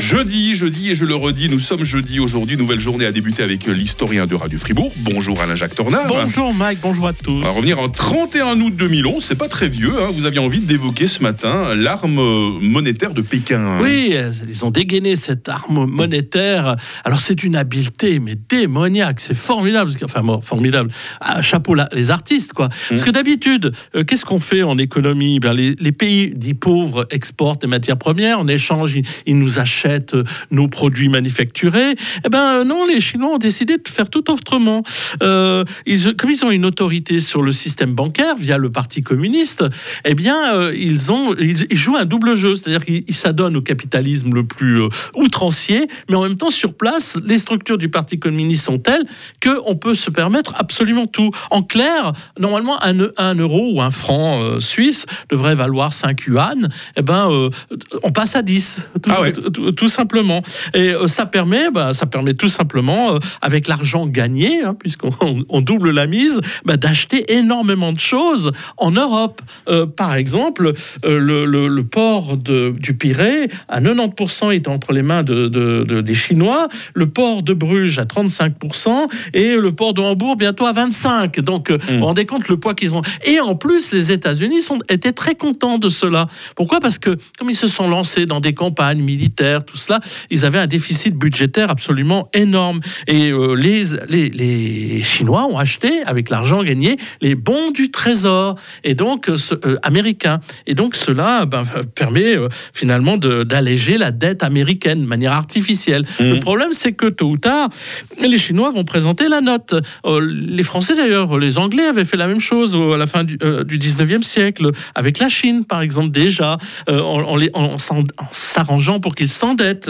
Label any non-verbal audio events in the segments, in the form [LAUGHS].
Jeudi, jeudi, et je le redis, nous sommes jeudi aujourd'hui. Nouvelle journée à débuter avec l'historien de Radio Fribourg. Bonjour Alain-Jacques Tornard. Bonjour Mike, bonjour à tous. On va revenir en 31 août 2011, c'est pas très vieux. hein. Vous aviez envie d'évoquer ce matin l'arme monétaire de Pékin. Oui, euh, ils ont dégainé cette arme monétaire. Alors c'est une habileté, mais démoniaque. C'est formidable. Enfin, formidable. Ah, chapeau là, les artistes, quoi. Parce que d'habitude, euh, qu'est-ce qu'on fait en économie? Ben, les, les pays dits pauvres exportent des matières premières. En échange, ils, ils nous achètent euh, nos produits manufacturés. Eh ben euh, non, les Chinois ont décidé de faire tout autrement. Euh, ils, comme ils ont une autorité sur le système bancaire via le Parti communiste, eh bien, euh, ils, ont, ils, ils jouent un double jeu. C'est-à-dire qu'ils ils s'adonnent au capitalisme le plus euh, outrancier, mais en même temps, sur place, les structures du Parti communiste sont telles qu'on peut se permettre absolument tout. En clair, normalement, un, un euro ou un franc suisse devrait valoir 5 yuan. Eh ben, on passe à 10, tout, Ah ouais. tout- tout simplement. Et euh, ça permet, bah, ça permet tout simplement, euh, avec l'argent gagné, hein, puisqu'on on- on double la mise, bah, d'acheter énormément de choses en Europe. Euh, par exemple, le, le- le port de- du Pirée, à 90% est entre les mains de, de- de- des Chinois, le port de Bruges à 35% et le port de Hambourg bientôt à 25%. Donc, euh, vous vous rendez compte le poids qu'ils ont. Et en plus, les États-Unis sont, étaient très contents de cela. Pourquoi? Parce que comme ils se sont lancés dans des campagnes militaires, tout cela, ils avaient un déficit budgétaire absolument énorme. Et euh, les, les, les Chinois ont acheté, avec l'argent gagné, les bons du Trésor, et donc ce- euh, américain. Et donc cela ben, permet euh, finalement d'alléger la dette américaine de manière artificielle. Le problème, c'est que tôt ou tard, les Chinois vont présenter la note. Les Français, d'ailleurs, les Anglais avaient fait la même chose à la fin du, du 19e siècle, avec la Chine, par exemple, déjà, en, en les- en s'en- s'arrangeant pour qu'ils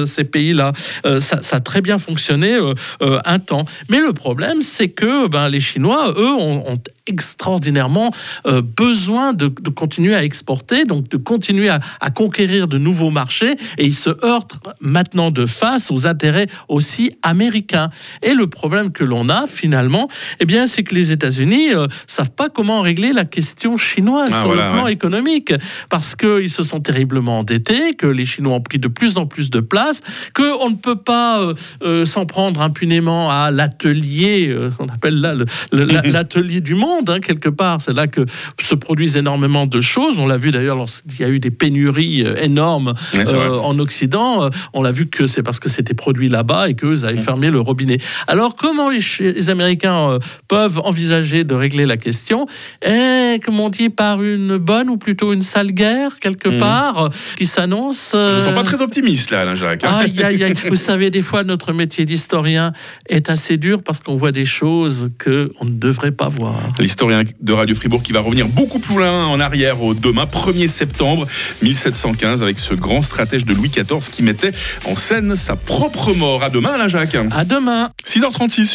ces pays-là. Euh, ça, ça a très bien fonctionné euh, euh, un temps. Mais le problème, c'est que ben, les Chinois, eux, ont, ont extraordinairement euh, besoin de, de continuer à exporter, donc de continuer à, à conquérir de nouveaux marchés, et ils se heurtent maintenant de face aux intérêts aussi américains. Et le problème que l'on a finalement, eh bien, c'est que les États-Unis euh, savent pas comment régler la question chinoise Ah, sur voilà, le plan ouais. économique, parce qu'ils se sont terriblement endettés, que les Chinois ont pris de plus en plus de place, qu'on ne peut pas euh, s'en prendre impunément à l'atelier, on appelle là [LAUGHS] l'atelier du monde, hein, quelque part. C'est là que se produisent énormément de choses. On l'a vu d'ailleurs lorsqu'il y a eu des pénuries euh, énormes euh, en Occident. Euh, On l'a vu que c'est parce que c'était produit là-bas et qu'eux avaient fermé le robinet. Alors, comment les, Américains euh, peuvent envisager de régler la question? Eh, comme on dit, par une bonne ou plutôt une sale guerre, quelque Mhm. part, euh, qui s'annonce. Je ne euh, sens pas très optimiste là, Alain Jacques. hein. Aïe, aïe, aïe. [LAUGHS] Vous savez, des fois, notre métier d'historien est assez dur parce qu'on voit des choses qu'on ne devrait pas voir. L'historien de Radio Fribourg qui va revenir beaucoup plus loin en arrière au demain 1er septembre 1715 avec ce grand stratège de Louis XIV qui mettait en scène sa propre mort. À demain Alain Jacques. À demain. 6h36 sur